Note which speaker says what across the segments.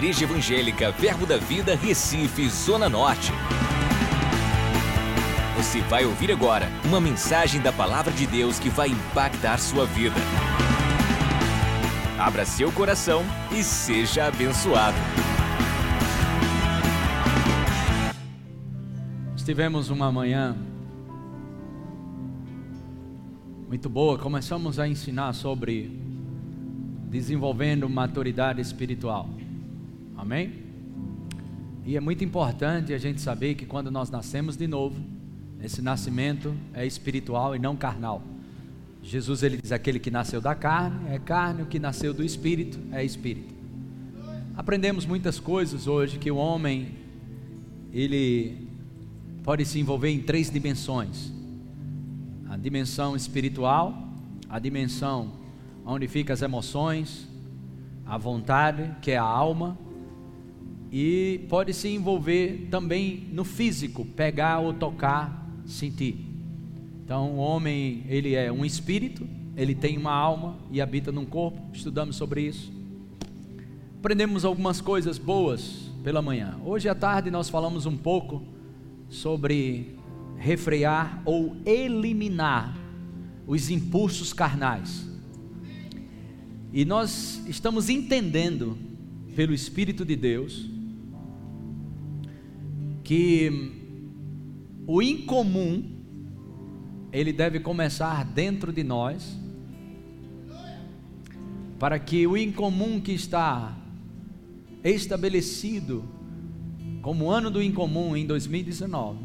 Speaker 1: Igreja Evangélica Verbo da Vida, Recife, Zona Norte. Você vai ouvir agora uma mensagem da Palavra de Deus que vai impactar sua vida. Abra seu coração e seja abençoado.
Speaker 2: Tivemos uma manhã muito boa, começamos a ensinar sobre desenvolvendo maturidade espiritual. Amém? E é muito importante a gente saber que quando nós nascemos de novo, esse nascimento é espiritual e não carnal. Jesus ele diz: aquele que nasceu da carne é carne, o que nasceu do espírito é espírito. Aprendemos muitas coisas hoje que o homem ele pode se envolver em três dimensões: a dimensão espiritual, a dimensão onde ficam as emoções, a vontade, que é a alma, e pode se envolver também no físico, pegar ou tocar, sentir. Então, o homem, ele é um espírito, ele tem uma alma e habita num corpo. Estudamos sobre isso. Aprendemos algumas coisas boas pela manhã. Hoje à tarde nós falamos um pouco sobre refrear ou eliminar os impulsos carnais. E nós estamos entendendo, pelo Espírito de Deus, que o incomum, ele deve começar dentro de nós, para que o incomum que está estabelecido como ano do incomum em 2019,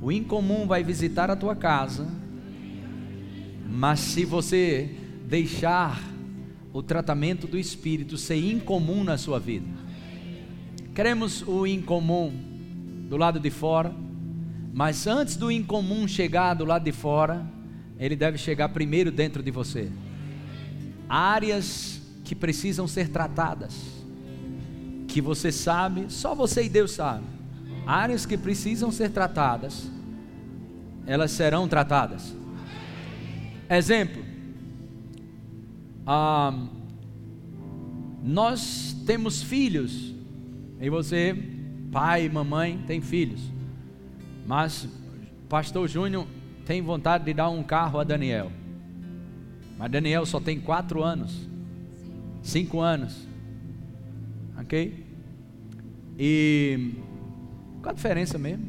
Speaker 2: o incomum vai visitar a tua casa, mas se você deixar o tratamento do Espírito ser incomum na sua vida, queremos o incomum do lado de fora, mas antes do incomum chegar do lado de fora, ele deve chegar primeiro dentro de você. Áreas que precisam ser tratadas que você sabe, só você e Deus sabe. Áreas que precisam ser tratadas, elas serão tratadas. Exemplo, ah, nós temos filhos, e você, pai e mamãe, tem filhos, mas Pastor Júnior tem vontade de dar um carro a Daniel, mas Daniel só tem quatro anos, cinco anos ok? E qual a diferença mesmo?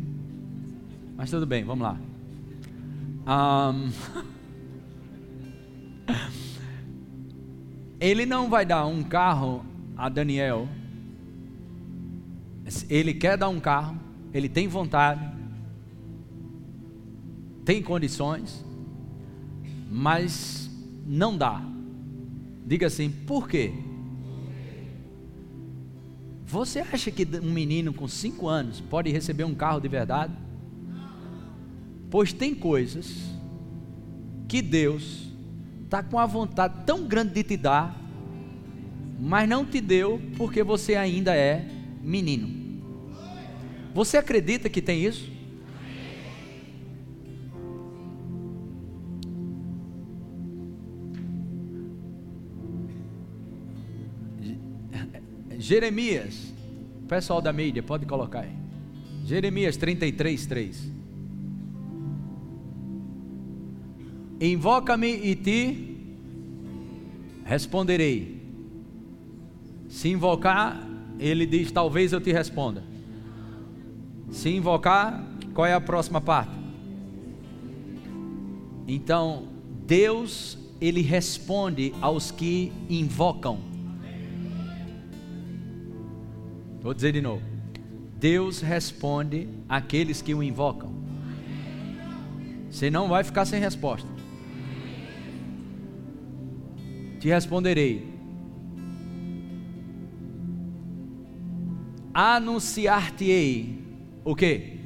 Speaker 2: Mas tudo bem, vamos lá. Um, ele não vai dar um carro a Daniel. Ele quer dar um carro, ele tem vontade, tem condições, mas não dá. Diga assim, por quê? Você acha que um menino com 5 anos pode receber um carro de verdade? Pois tem coisas que Deus está com a vontade tão grande de te dar, mas não te deu porque você ainda é menino. Você acredita que tem isso? Jeremias, pessoal da mídia, pode colocar aí. Jeremias 33, 3. Invoca-me e te responderei. Se invocar, ele diz: Talvez eu te responda. Se invocar, qual é a próxima parte? Então, Deus, ele responde aos que invocam. Vou dizer de novo. Deus responde àqueles que o invocam. Você não vai ficar sem resposta. Te responderei. Anunciar-te-ei o quê?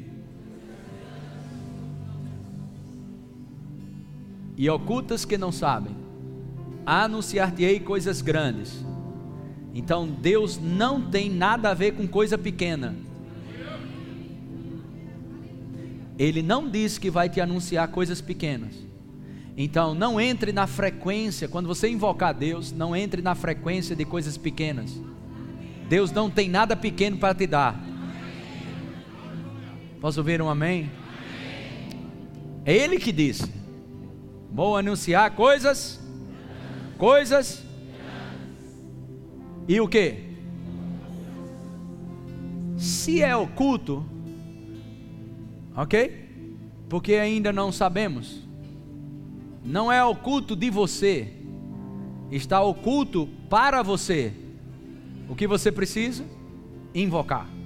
Speaker 2: E ocultas que não sabem. Anunciar-te-ei coisas grandes então Deus não tem nada a ver com coisa pequena. Ele não diz que vai te anunciar coisas pequenas. Então não entre na frequência, quando você invocar Deus, não entre na frequência de coisas pequenas. Deus não tem nada pequeno para te dar. Posso ouvir um amém? É Ele que disse: Vou anunciar coisas, coisas, e o que? Se é oculto, ok? Porque ainda não sabemos. Não é oculto de você, está oculto para você. O que você precisa? Invocar.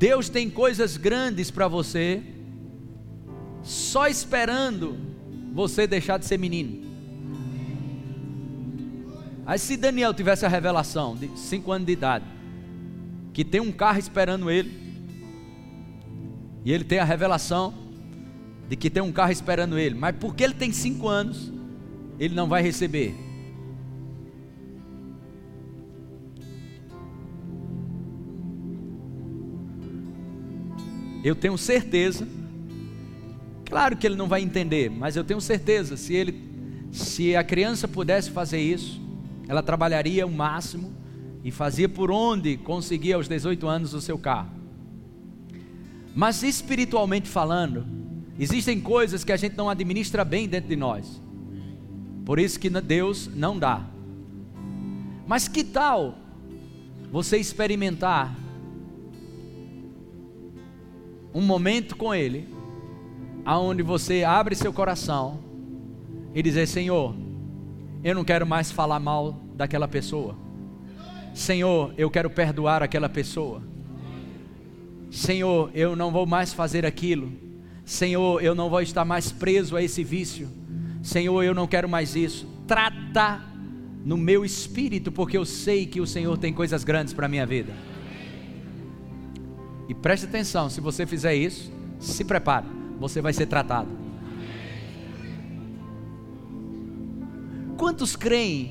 Speaker 2: Deus tem coisas grandes para você, só esperando você deixar de ser menino. Aí se Daniel tivesse a revelação de 5 anos de idade, que tem um carro esperando ele, e ele tem a revelação de que tem um carro esperando ele, mas porque ele tem 5 anos, ele não vai receber. Eu tenho certeza, claro que ele não vai entender, mas eu tenho certeza, se ele, se a criança pudesse fazer isso, ela trabalharia o máximo e fazia por onde conseguia aos 18 anos o seu carro. Mas espiritualmente falando, existem coisas que a gente não administra bem dentro de nós. Por isso que Deus não dá. Mas que tal você experimentar um momento com Ele, aonde você abre seu coração e dizer: Senhor, eu não quero mais falar mal daquela pessoa. Senhor, eu quero perdoar aquela pessoa. Senhor, eu não vou mais fazer aquilo. Senhor, eu não vou estar mais preso a esse vício. Senhor, eu não quero mais isso. Trata no meu espírito, porque eu sei que o Senhor tem coisas grandes para a minha vida. E preste atenção, se você fizer isso, se prepare, você vai ser tratado. Quantos creem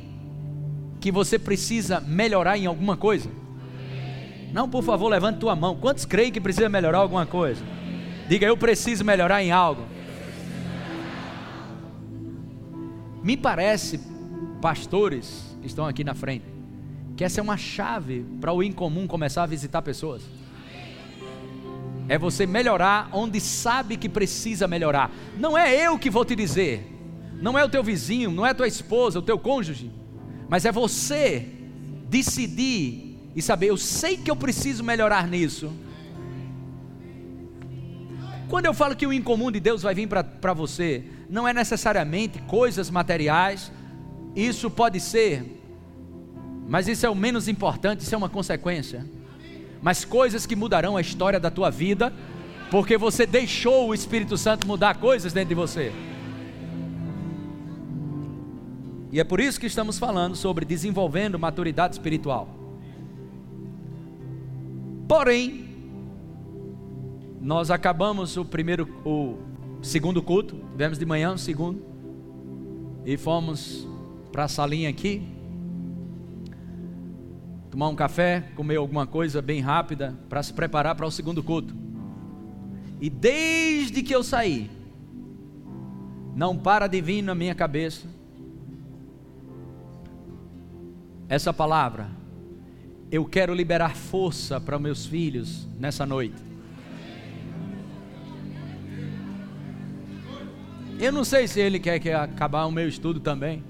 Speaker 2: que você precisa melhorar em alguma coisa? Não, por favor, levante tua mão. Quantos creem que precisa melhorar alguma coisa? Diga, eu preciso melhorar em algo. Me parece, pastores que estão aqui na frente, que essa é uma chave para o incomum começar a visitar pessoas é você melhorar onde sabe que precisa melhorar. Não é eu que vou te dizer, não é o teu vizinho, não é tua esposa, o teu cônjuge, mas é você decidir e saber, eu sei que eu preciso melhorar nisso. Quando eu falo que o incomum de Deus vai vir para você, não é necessariamente coisas materiais, isso pode ser, mas isso é o menos importante, isso é uma consequência mas coisas que mudarão a história da tua vida, porque você deixou o Espírito Santo mudar coisas dentro de você. E é por isso que estamos falando sobre desenvolvendo maturidade espiritual. Porém, nós acabamos o primeiro, o segundo culto, tivemos de manhã o segundo, e fomos para a salinha aqui, tomar um café, comer alguma coisa bem rápida para se preparar para o segundo culto. E desde que eu saí, não para de vir na minha cabeça essa palavra. Eu quero liberar força para meus filhos nessa noite. Eu não sei se ele quer que acabar o meu estudo também.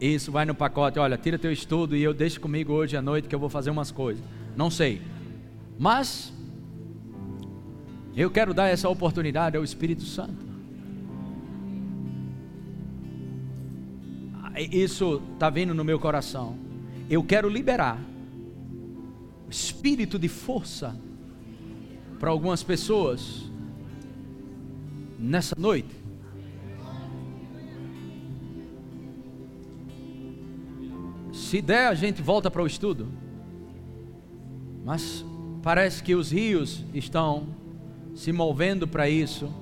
Speaker 2: Isso vai no pacote, olha, tira teu estudo e eu deixo comigo hoje à noite que eu vou fazer umas coisas. Não sei. Mas eu quero dar essa oportunidade ao Espírito Santo. Isso está vindo no meu coração. Eu quero liberar o espírito de força para algumas pessoas nessa noite. Se der, a gente volta para o estudo. Mas parece que os rios estão se movendo para isso.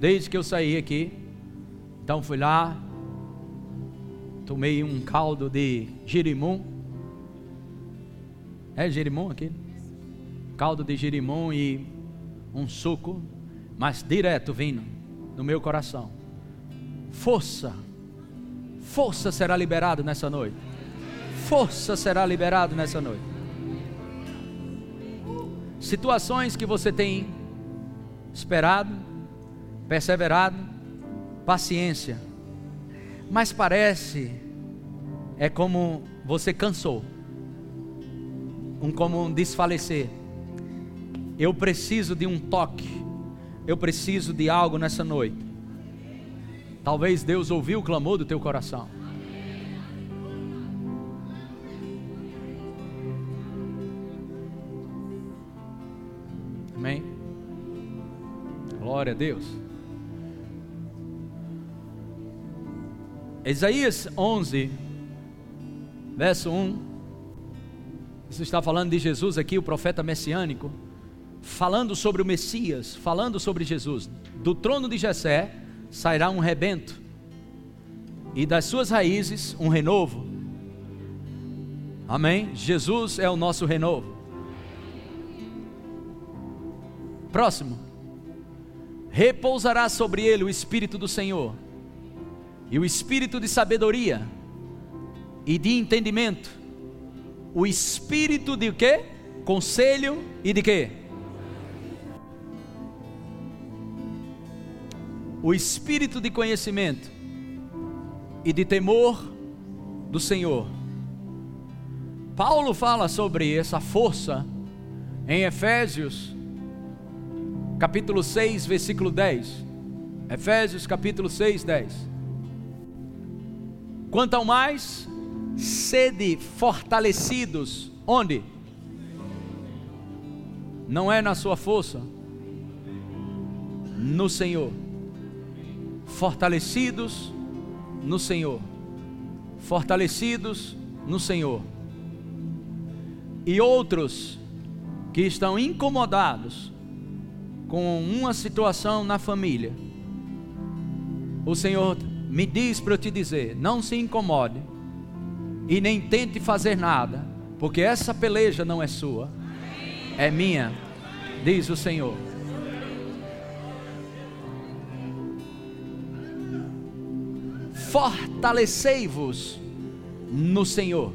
Speaker 2: Desde que eu saí aqui. Então fui lá, tomei um caldo de girimum. É girimum aqui? Caldo de girimum e um suco, mas direto vindo no meu coração. Força, Força será liberado nessa noite. Força será liberado nessa noite. Situações que você tem esperado, perseverado, paciência. Mas parece é como você cansou. Um como um desfalecer. Eu preciso de um toque. Eu preciso de algo nessa noite. Talvez Deus ouviu o clamor do teu coração. Glória a Deus. Isaías 11, verso 1. Isso está falando de Jesus aqui, o profeta messiânico, falando sobre o Messias, falando sobre Jesus. Do trono de Jessé sairá um rebento, e das suas raízes um renovo. Amém? Jesus é o nosso renovo. Próximo. Repousará sobre ele o Espírito do Senhor, e o Espírito de sabedoria e de entendimento, o Espírito de quê? Conselho e de quê? o espírito de conhecimento e de temor do Senhor. Paulo fala sobre essa força em Efésios, capítulo 6, versículo 10. Efésios, capítulo 6, 10. Quanto ao mais, sede fortalecidos, onde? Não é na sua força, no Senhor fortalecidos no Senhor. Fortalecidos no Senhor. E outros que estão incomodados com uma situação na família. O Senhor me diz para eu te dizer: não se incomode e nem tente fazer nada, porque essa peleja não é sua, é minha, diz o Senhor. fortalecei-vos no Senhor.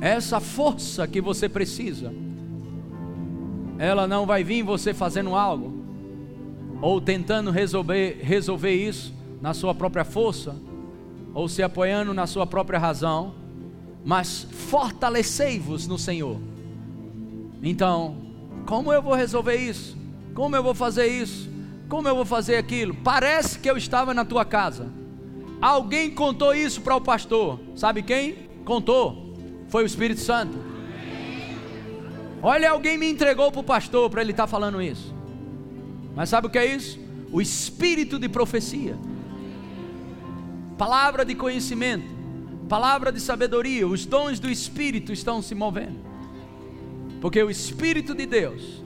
Speaker 2: Essa força que você precisa, ela não vai vir você fazendo algo, ou tentando resolver, resolver isso na sua própria força, ou se apoiando na sua própria razão, mas fortalecei-vos no Senhor. Então, como eu vou resolver isso? Como eu vou fazer isso? Como eu vou fazer aquilo? Parece que eu estava na tua casa. Alguém contou isso para o pastor. Sabe quem? Contou. Foi o Espírito Santo. Olha, alguém me entregou para o pastor para ele estar tá falando isso. Mas sabe o que é isso? O espírito de profecia, palavra de conhecimento, palavra de sabedoria. Os dons do espírito estão se movendo, porque o espírito de Deus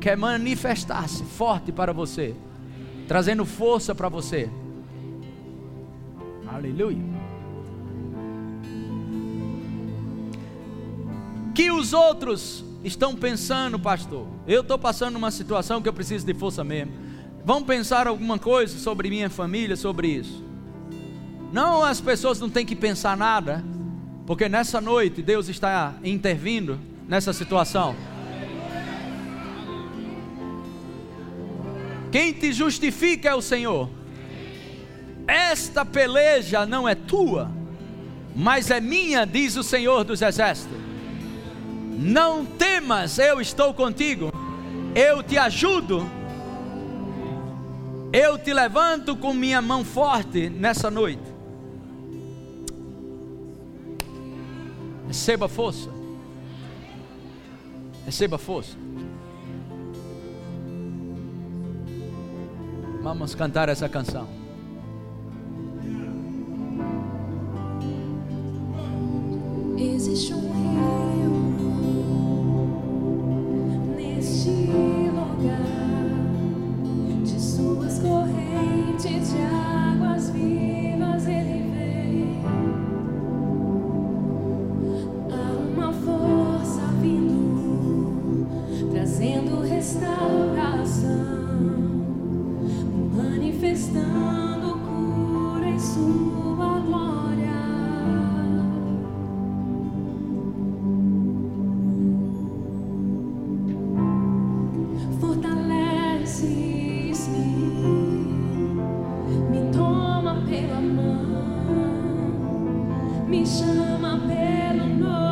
Speaker 2: quer manifestar-se forte para você, trazendo força para você. Aleluia. Que os outros estão pensando, pastor. Eu estou passando uma situação que eu preciso de força mesmo. Vão pensar alguma coisa sobre minha família, sobre isso. Não, as pessoas não têm que pensar nada, porque nessa noite Deus está intervindo nessa situação. Quem te justifica é o Senhor. Esta peleja não é tua, mas é minha, diz o Senhor dos Exércitos. Não temas, eu estou contigo, eu te ajudo, eu te levanto com minha mão forte nessa noite. Receba força, receba força. Vamos cantar essa canção.
Speaker 3: Existe um rio me chama pelo nome,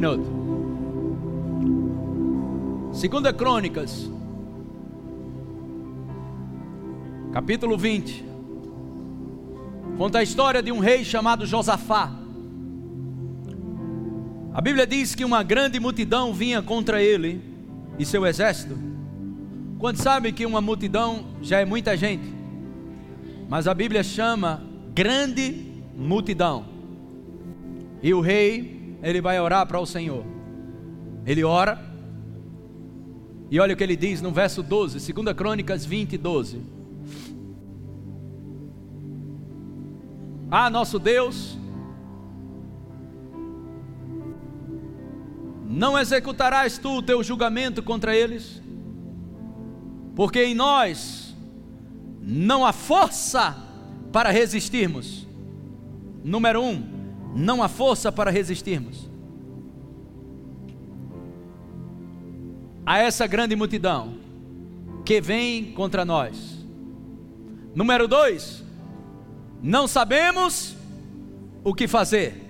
Speaker 2: minuto. Segunda Crônicas, capítulo 20. Conta a história de um rei chamado Josafá. A Bíblia diz que uma grande multidão vinha contra ele e seu exército. Quando sabe que uma multidão já é muita gente, mas a Bíblia chama grande multidão. E o rei, ele vai orar para o Senhor. Ele ora. E olha o que ele diz no verso 12, 2 Crônicas 20, 12. Ah, nosso Deus, não executarás tu o teu julgamento contra eles? Porque em nós não há força para resistirmos. Número um, não há força para resistirmos a essa grande multidão que vem contra nós. Número dois, não sabemos o que fazer.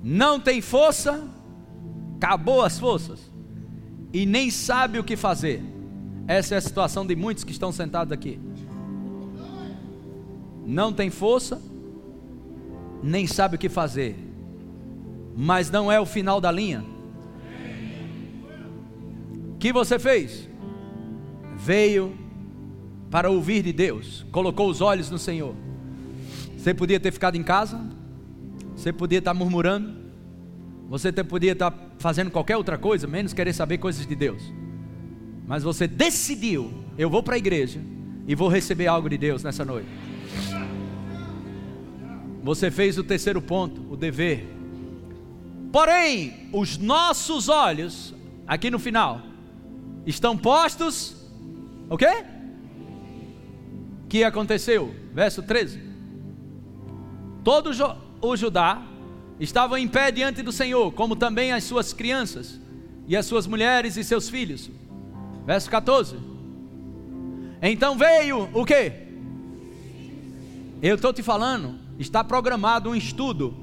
Speaker 2: Não tem força, acabou as forças, e nem sabe o que fazer. Essa é a situação de muitos que estão sentados aqui. Não tem força, nem sabe o que fazer, mas não é o final da linha. O que você fez? Veio para ouvir de Deus, colocou os olhos no Senhor. Você podia ter ficado em casa, você podia estar murmurando, você podia estar fazendo qualquer outra coisa, menos querer saber coisas de Deus. Mas você decidiu: eu vou para a igreja e vou receber algo de Deus nessa noite. Você fez o terceiro ponto, o dever. Porém, os nossos olhos, aqui no final, estão postos. O quê? Que aconteceu? Verso 13. Todo o Judá estava em pé diante do Senhor, como também as suas crianças, e as suas mulheres e seus filhos. Verso 14. Então veio o quê? Eu estou te falando, está programado um estudo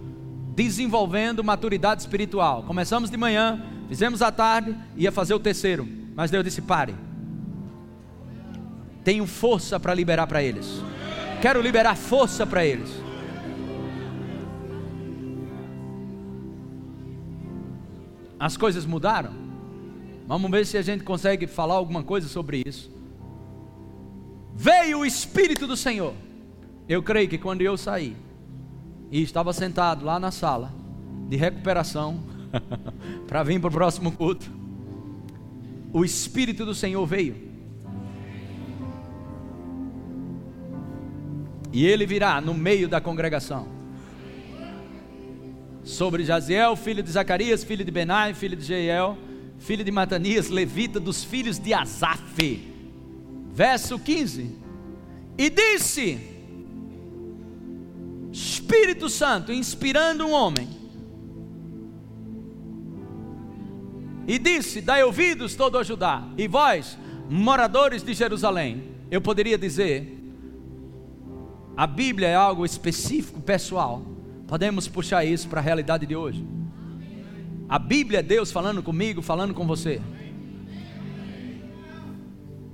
Speaker 2: desenvolvendo maturidade espiritual. Começamos de manhã, fizemos à tarde, ia fazer o terceiro, mas Deus disse: pare. Tenho força para liberar para eles. Quero liberar força para eles. As coisas mudaram. Vamos ver se a gente consegue falar alguma coisa sobre isso. Veio o Espírito do Senhor. Eu creio que quando eu saí e estava sentado lá na sala de recuperação para vir para o próximo culto, o Espírito do Senhor veio. E ele virá no meio da congregação. Sobre Jaziel, filho de Zacarias, filho de Benai, filho de Jeiel, filho de Matanias, levita dos filhos de Asaf. Verso 15. E disse: Espírito Santo inspirando um homem. E disse: Dai ouvidos todo Judá, e vós, moradores de Jerusalém. Eu poderia dizer, a Bíblia é algo específico, pessoal. Podemos puxar isso para a realidade de hoje. A Bíblia é Deus falando comigo, falando com você.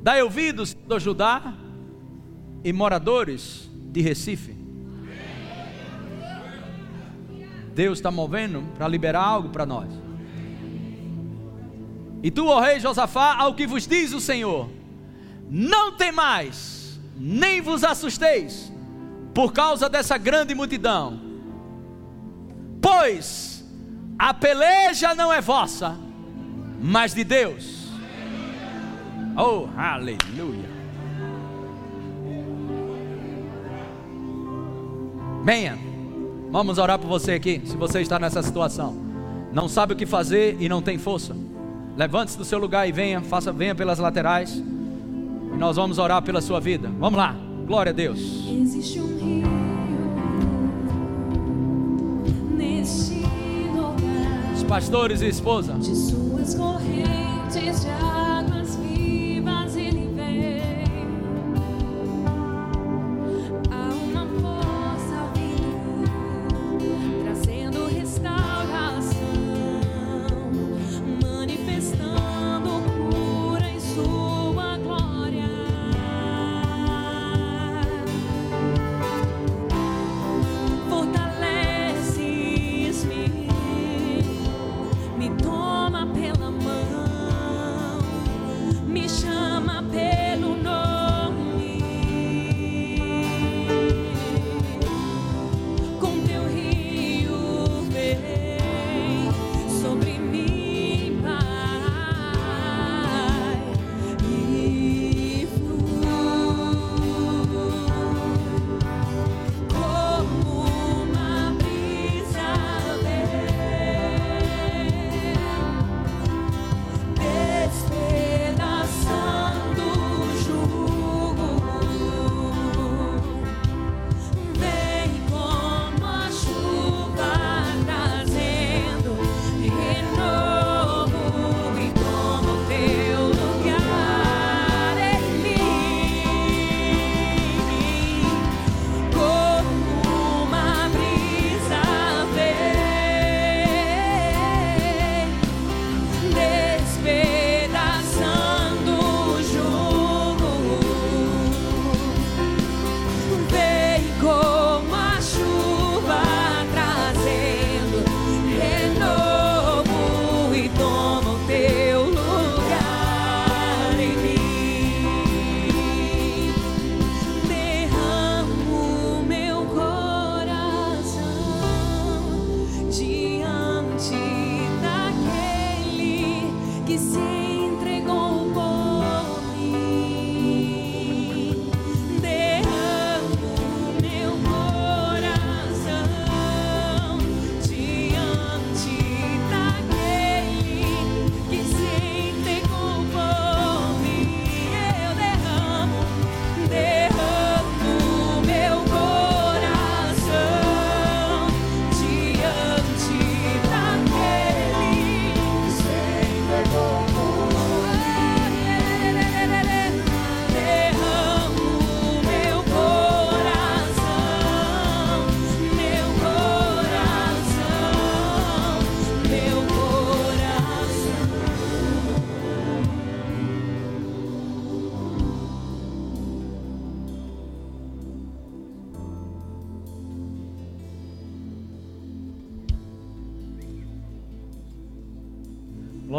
Speaker 2: Dai ouvidos do Judá e moradores de Recife. Deus está movendo para liberar algo para nós. E tu, ó rei Josafá, ao que vos diz o Senhor, não temais, nem vos assusteis, por causa dessa grande multidão, pois a peleja não é vossa, mas de Deus. Oh, aleluia. Venha, vamos orar por você aqui. Se você está nessa situação, não sabe o que fazer e não tem força, levante-se do seu lugar e venha, faça, venha pelas laterais. E nós vamos orar pela sua vida. Vamos lá, glória a Deus.
Speaker 3: Existe um rio
Speaker 2: pastores e esposa,
Speaker 3: De suas correntes de águas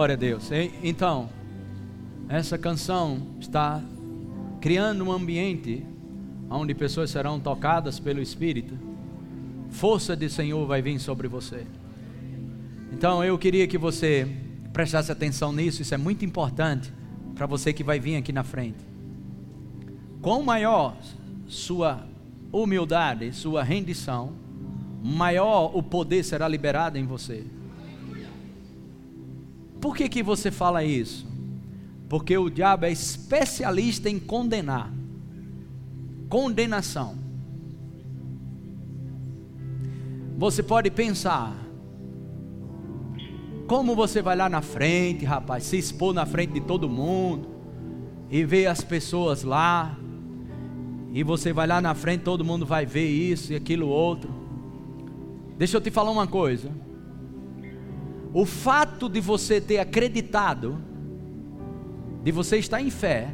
Speaker 2: glória a Deus. Então, essa canção está criando um ambiente onde pessoas serão tocadas pelo Espírito. Força de Senhor vai vir sobre você. Então, eu queria que você prestasse atenção nisso, isso é muito importante para você que vai vir aqui na frente. Quanto maior sua humildade, sua rendição, maior o poder será liberado em você. Por que, que você fala isso? Porque o diabo é especialista em condenar. Condenação. Você pode pensar, como você vai lá na frente, rapaz, se expor na frente de todo mundo e ver as pessoas lá, e você vai lá na frente, todo mundo vai ver isso e aquilo outro. Deixa eu te falar uma coisa. O fato de você ter acreditado, de você estar em fé,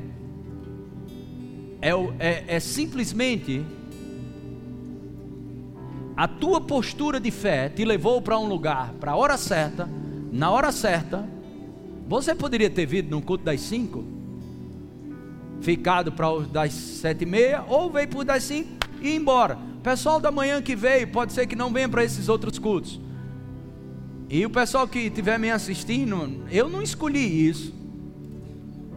Speaker 2: é, é, é simplesmente a tua postura de fé te levou para um lugar, para a hora certa, na hora certa. Você poderia ter vindo no culto das cinco, ficado para os das sete e meia, ou veio por das cinco e ir embora. O pessoal da manhã que veio, pode ser que não venha para esses outros cultos. E o pessoal que estiver me assistindo, eu não escolhi isso.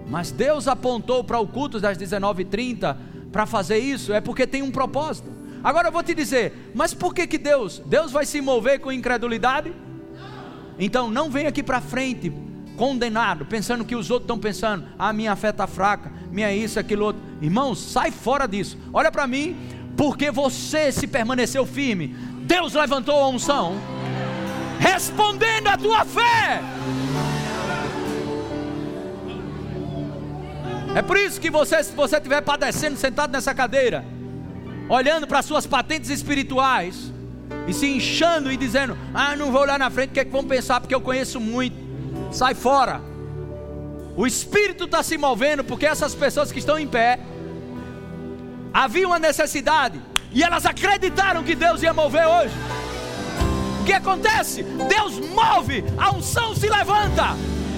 Speaker 2: Mas Deus apontou para o culto das 19h30 para fazer isso, é porque tem um propósito. Agora eu vou te dizer, mas por que que Deus? Deus vai se mover com incredulidade? Então não vem aqui para frente condenado, pensando que os outros estão pensando, ah, minha fé está fraca, minha isso, aquilo outro. Irmãos, sai fora disso. Olha para mim, porque você se permaneceu firme, Deus levantou a unção, respondendo a tua fé. É por isso que você, se você estiver padecendo sentado nessa cadeira, olhando para suas patentes espirituais e se inchando e dizendo: Ah, não vou olhar na frente, o que é que vão pensar? Porque eu conheço muito. Sai fora. O Espírito está se movendo porque essas pessoas que estão em pé havia uma necessidade e elas acreditaram que Deus ia mover hoje. Que acontece? Deus move, a unção se levanta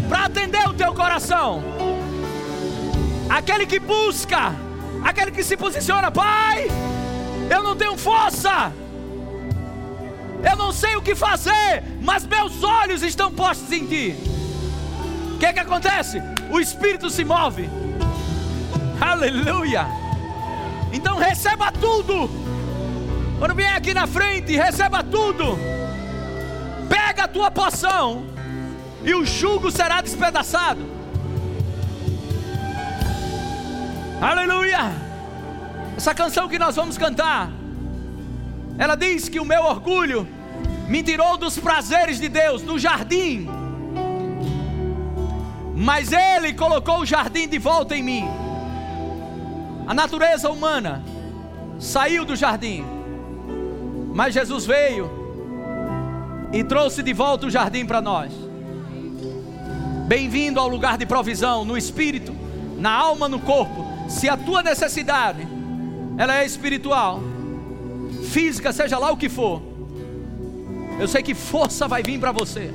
Speaker 2: para atender o teu coração. Aquele que busca, aquele que se posiciona, Pai, eu não tenho força, eu não sei o que fazer, mas meus olhos estão postos em Ti. O que é que acontece? O Espírito se move, aleluia. Então receba tudo, quando vier aqui na frente, receba tudo, pega a tua poção, e o jugo será despedaçado. Aleluia! Essa canção que nós vamos cantar, ela diz que o meu orgulho me tirou dos prazeres de Deus, do jardim, mas Ele colocou o jardim de volta em mim. A natureza humana saiu do jardim, mas Jesus veio e trouxe de volta o jardim para nós. Bem-vindo ao lugar de provisão no espírito, na alma, no corpo se a tua necessidade ela é espiritual, física, seja lá o que for, eu sei que força vai vir para você.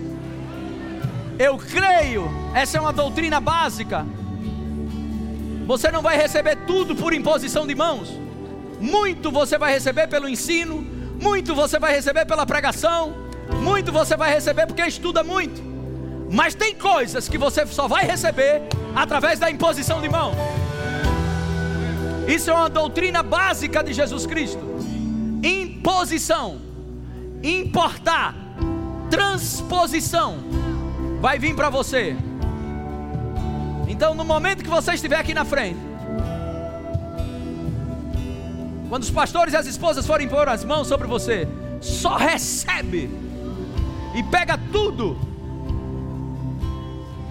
Speaker 2: Eu creio, essa é uma doutrina básica. Você não vai receber tudo por imposição de mãos. Muito você vai receber pelo ensino, muito você vai receber pela pregação, muito você vai receber porque estuda muito. Mas tem coisas que você só vai receber através da imposição de mãos. Isso é uma doutrina básica de Jesus Cristo. Imposição, importar, transposição vai vir para você. Então, no momento que você estiver aqui na frente, quando os pastores e as esposas forem pôr as mãos sobre você, só recebe e pega tudo.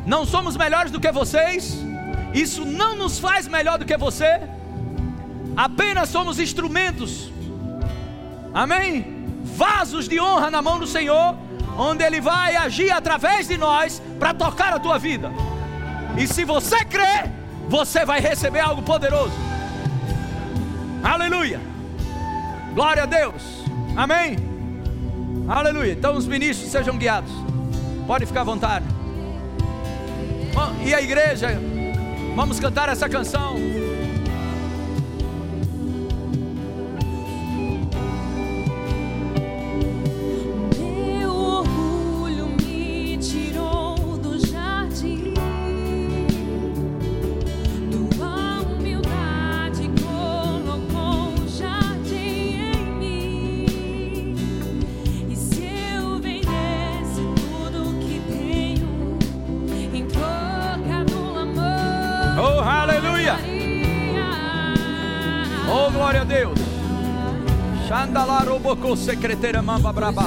Speaker 2: Não somos melhores do que vocês, isso não nos faz melhor do que você apenas somos instrumentos, amém? Vasos de honra na mão do Senhor, onde Ele vai agir através de nós para tocar a tua vida. E se você crer, você vai receber algo poderoso. Aleluia. Glória a Deus. Amém. Aleluia. Então os ministros sejam guiados. Pode ficar à vontade. Bom, e a igreja, vamos cantar essa canção. Bocô secreteira mamba braba.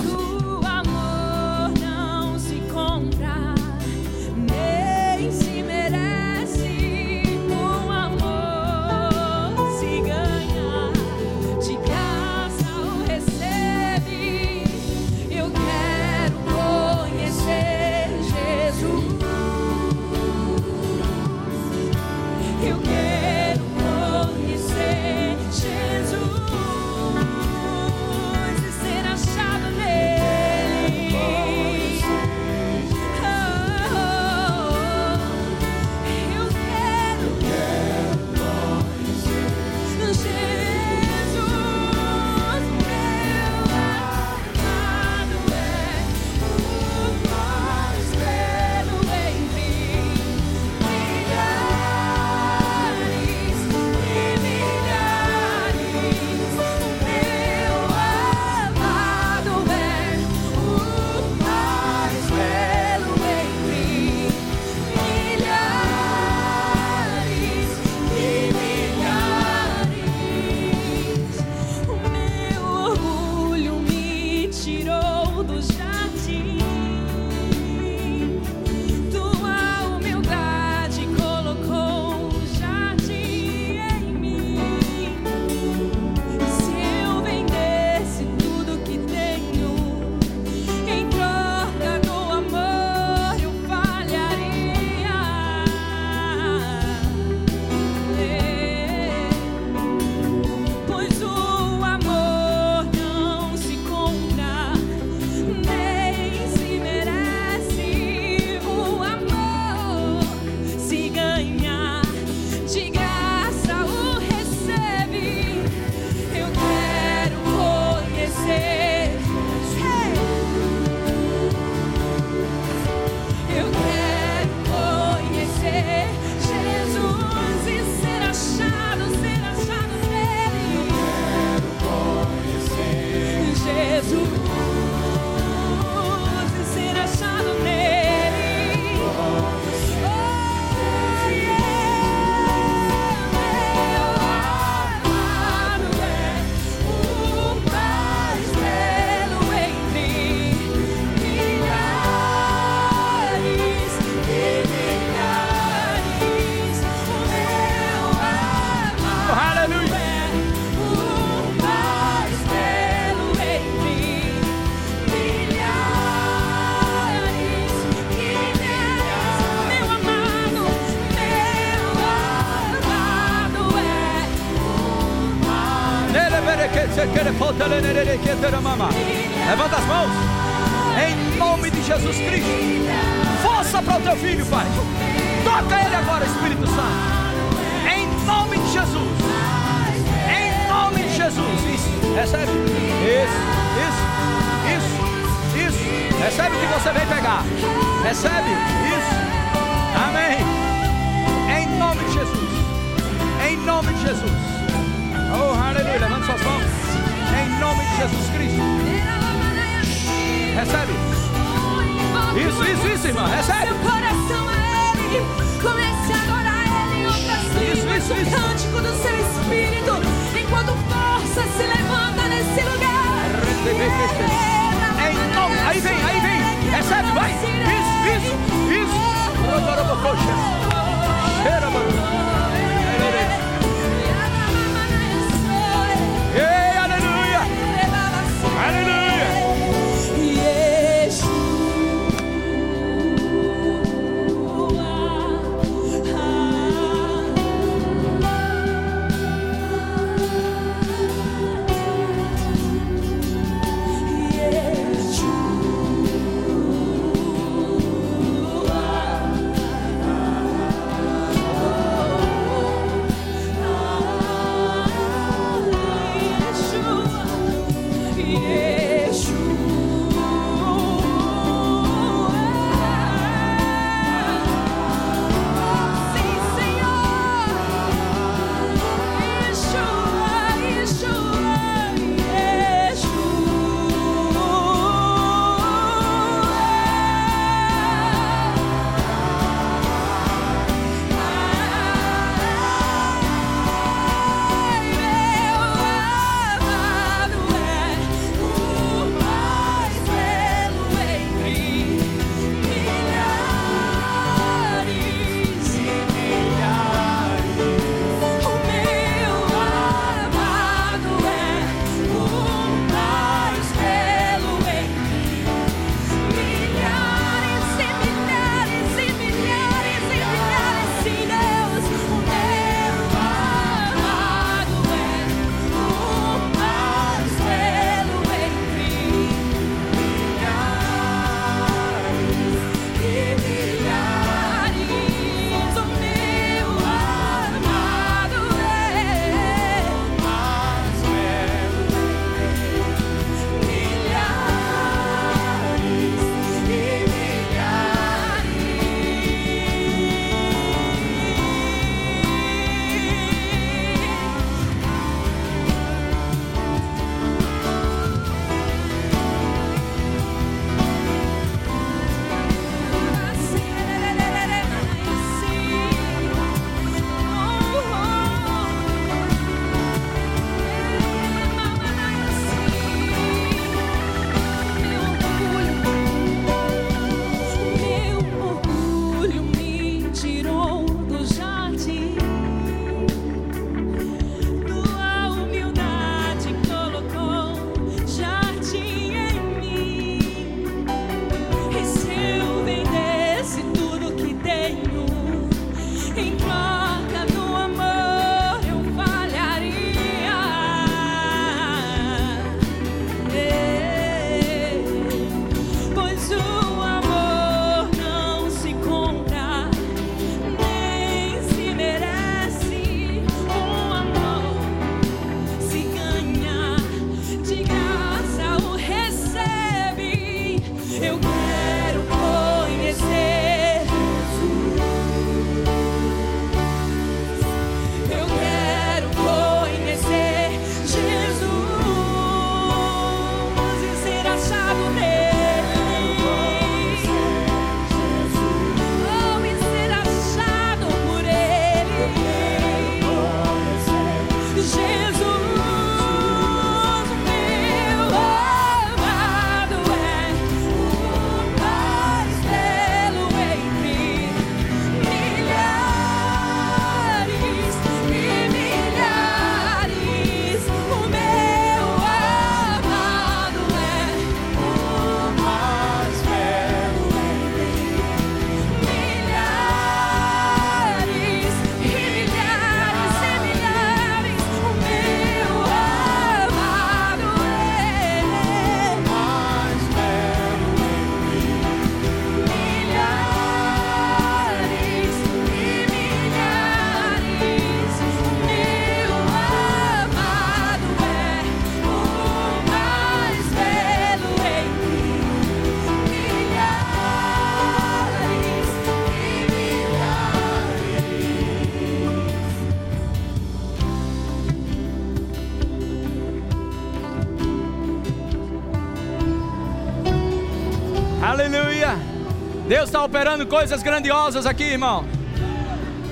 Speaker 2: Coisas grandiosas aqui, irmão.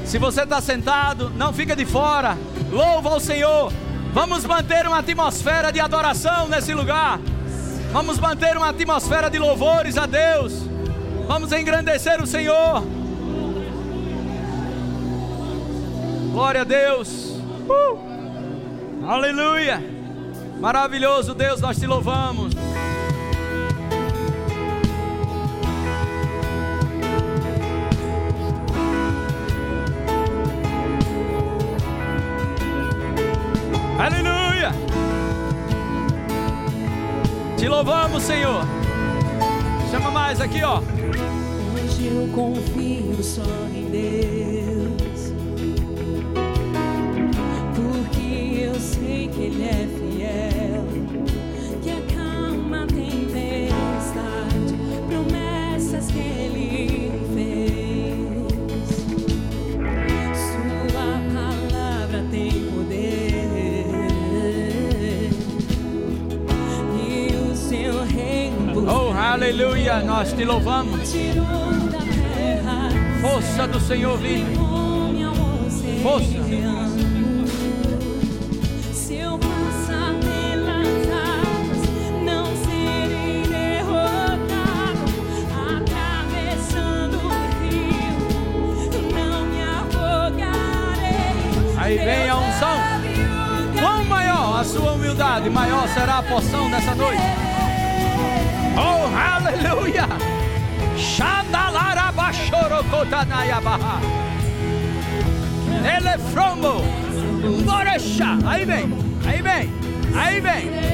Speaker 2: Se você está sentado, não fica de fora. Louva ao Senhor. Vamos manter uma atmosfera de adoração nesse lugar. Vamos manter uma atmosfera de louvores a Deus. Vamos engrandecer o Senhor. Glória a Deus. Uh! Aleluia. Maravilhoso Deus, nós te louvamos. Senhor. Chama mais aqui, ó.
Speaker 3: Hoje eu confio só em Deus.
Speaker 2: Te louvamos. Força do Senhor vive. Força.
Speaker 3: oceano. Se eu passar pelas águas, não serei derrotado. Atravessando o rio, não me afogarei.
Speaker 2: Aí vem a unção. Quão maior a sua humildade, maior será a porção dessa noite. Oh, aleluia! Xandalarabachorocotanayabaha. Elefromo. Morecha. Aí vem, aí vem, aí vem.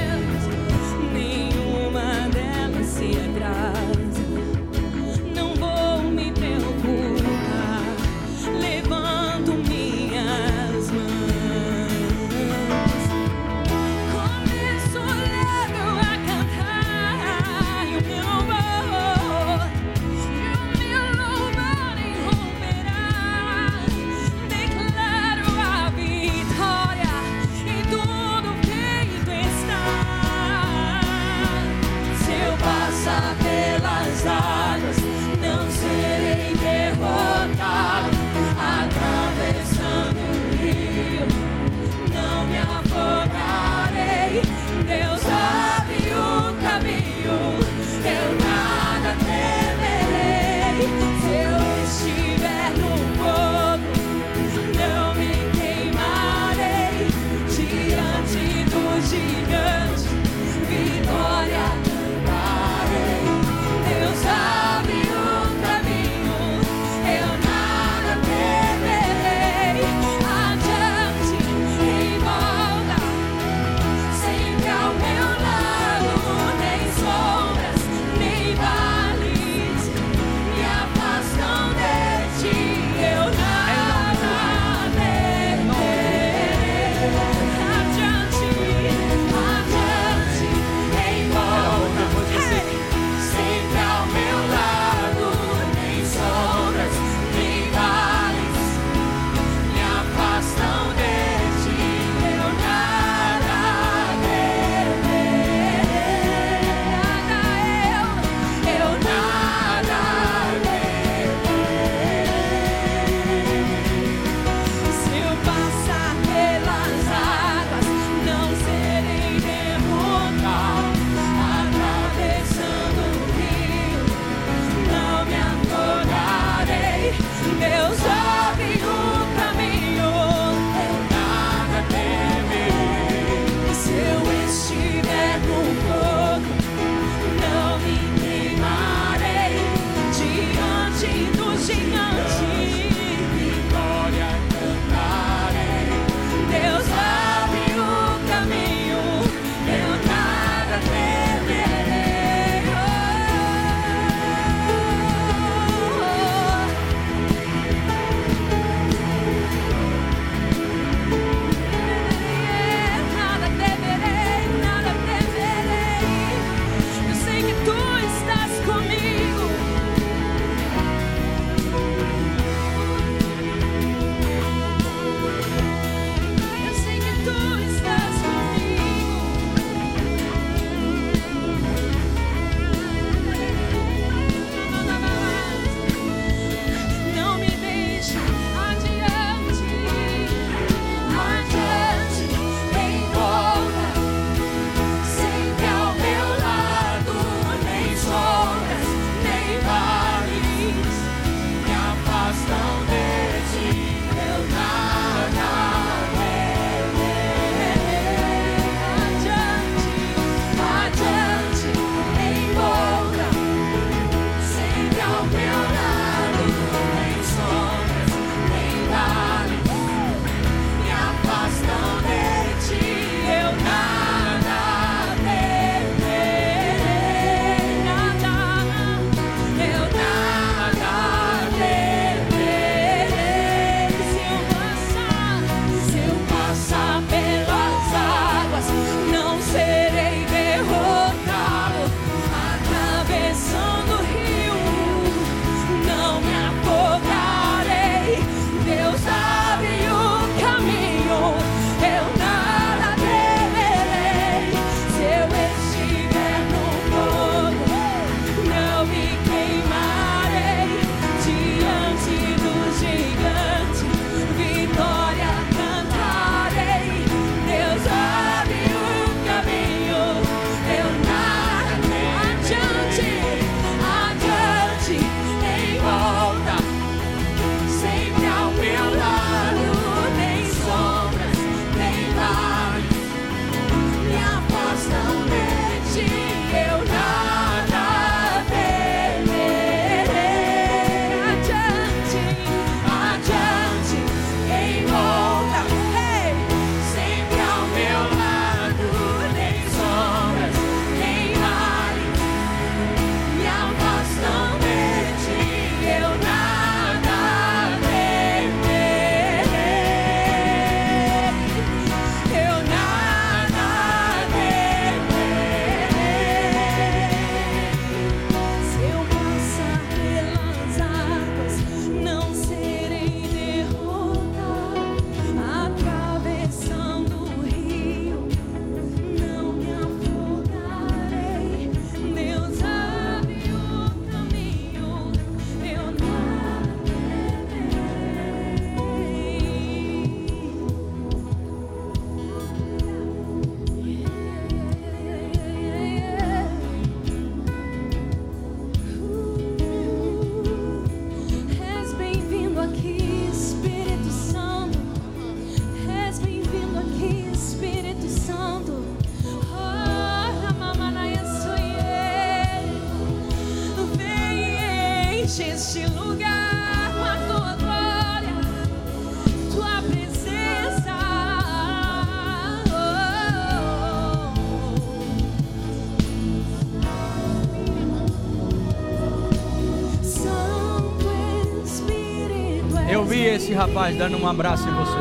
Speaker 3: Rapaz dando um abraço em você.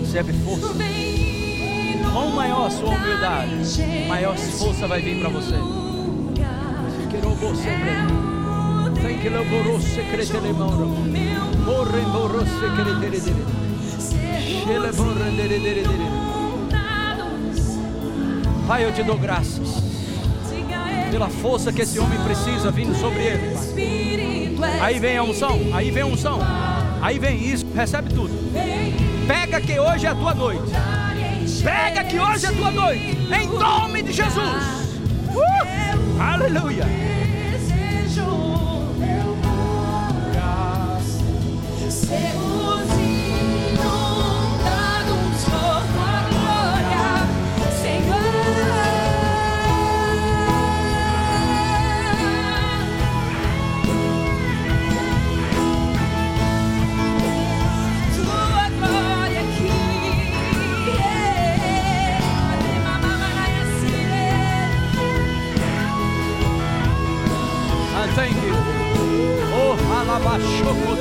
Speaker 3: Recebe força. Quanto maior a sua humildade, maior força vai vir para você. Moro. Morre. Pai, eu te dou graças pela força que esse homem precisa vindo sobre ele. Aí vem a unção, aí vem a unção, aí vem isso, recebe tudo. Pega que hoje é a tua noite. Pega que hoje é a tua noite. Em nome de Jesus. Uh! Aleluia. Shoko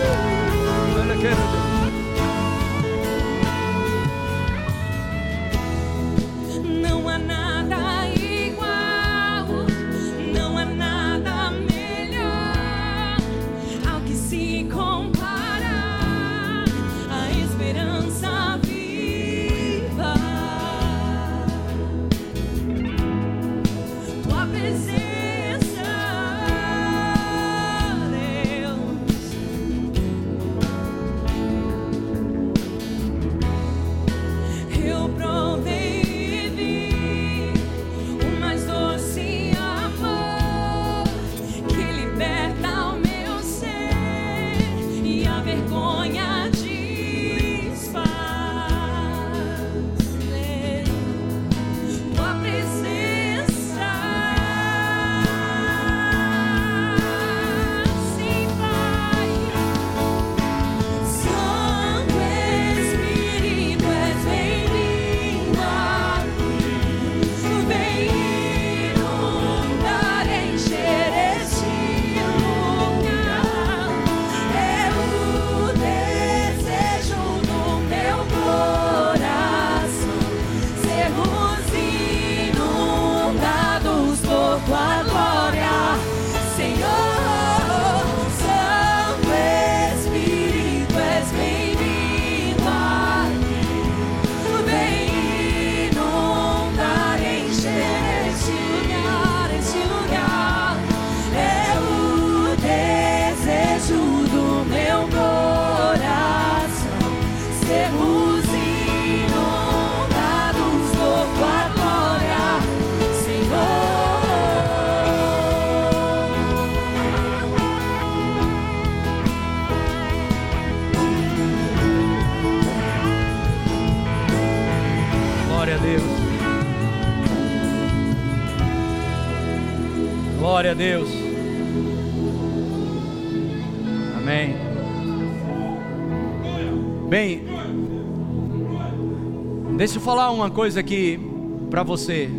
Speaker 3: uma coisa aqui para você.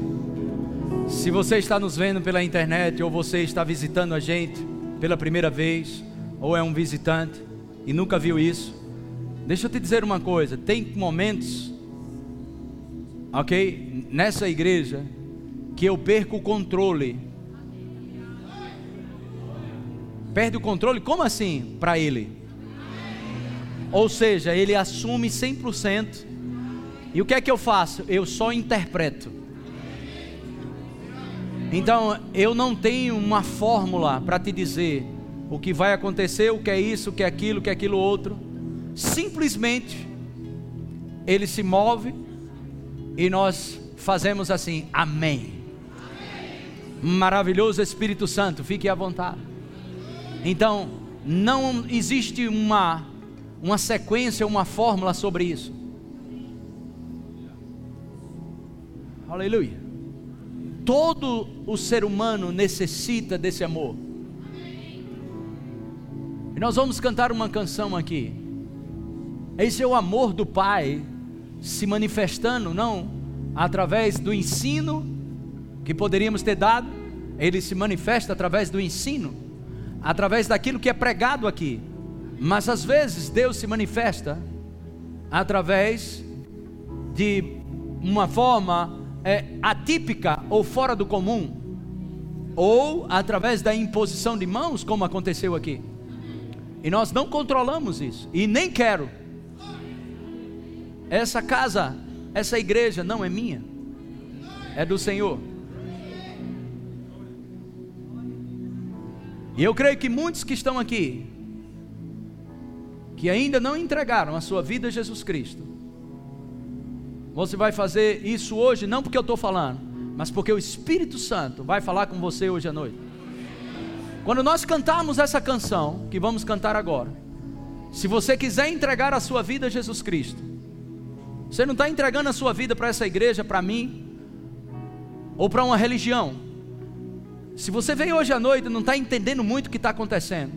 Speaker 3: Se você está nos vendo pela internet ou você está visitando a gente pela primeira vez, ou é um visitante e nunca viu isso, deixa eu te dizer uma coisa: tem momentos ok? Nessa igreja, que eu perco o controle. Perde o controle? Como assim? Para ele. Ou seja, ele assume 100%. E o que é que eu faço? Eu só interpreto. Então, eu não tenho uma fórmula para te dizer o que vai acontecer, o que é isso, o que é aquilo, o que é aquilo outro. Simplesmente, ele se move e nós fazemos assim, amém. Maravilhoso Espírito Santo, fique à vontade. Então, não existe uma, uma sequência, uma fórmula sobre isso. Aleluia. Todo o ser humano necessita desse amor.
Speaker 2: E nós vamos cantar uma canção aqui. Esse é o amor do Pai se manifestando, não através do ensino que poderíamos ter dado, ele se manifesta através do ensino, através daquilo que é pregado aqui. Mas às vezes Deus se manifesta através de uma forma é, atípica ou fora do comum, ou através da imposição de mãos, como aconteceu aqui. E nós não controlamos isso, e nem quero. Essa casa, essa igreja não é minha, é do Senhor. E eu creio que muitos que estão aqui, que ainda não entregaram a sua vida a Jesus Cristo, você vai fazer isso hoje, não porque eu estou falando, mas porque o Espírito Santo vai falar com você hoje à noite. Quando nós cantarmos essa canção, que vamos cantar agora, se você quiser entregar a sua vida a Jesus Cristo, você não está entregando a sua vida para essa igreja, para mim, ou para uma religião. Se você veio hoje à noite e não está entendendo muito o que está acontecendo,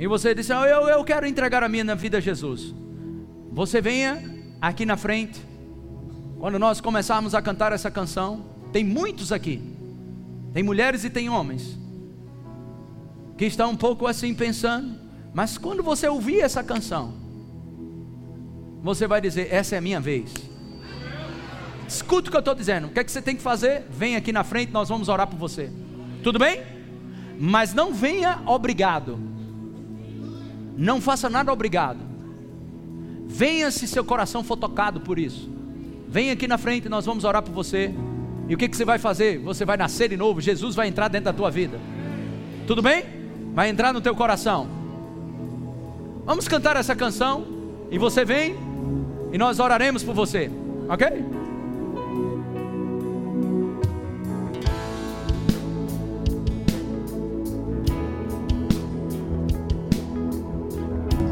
Speaker 2: e você disse, oh, eu, eu quero entregar a minha vida a Jesus, você venha aqui na frente, quando nós começarmos a cantar essa canção, tem muitos aqui, tem mulheres e tem homens, que estão um pouco assim pensando, mas quando você ouvir essa canção, você vai dizer: Essa é a minha vez. Escuta o que eu estou dizendo. O que é que você tem que fazer? Vem aqui na frente, nós vamos orar por você. Tudo bem? Mas não venha obrigado. Não faça nada obrigado. Venha se seu coração for tocado por isso. Venha aqui na frente, nós vamos orar por você. E o que, que você vai fazer? Você vai nascer de novo. Jesus vai entrar dentro da tua vida. Tudo bem? Vai entrar no teu coração. Vamos cantar essa canção. E você vem e nós oraremos por você, ok?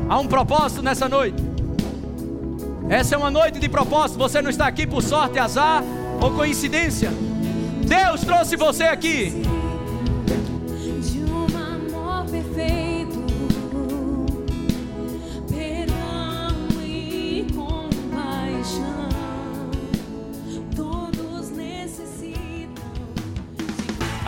Speaker 2: Há um propósito nessa noite. Essa é uma noite de propósito. Você não está aqui por sorte, azar ou coincidência. Deus trouxe você aqui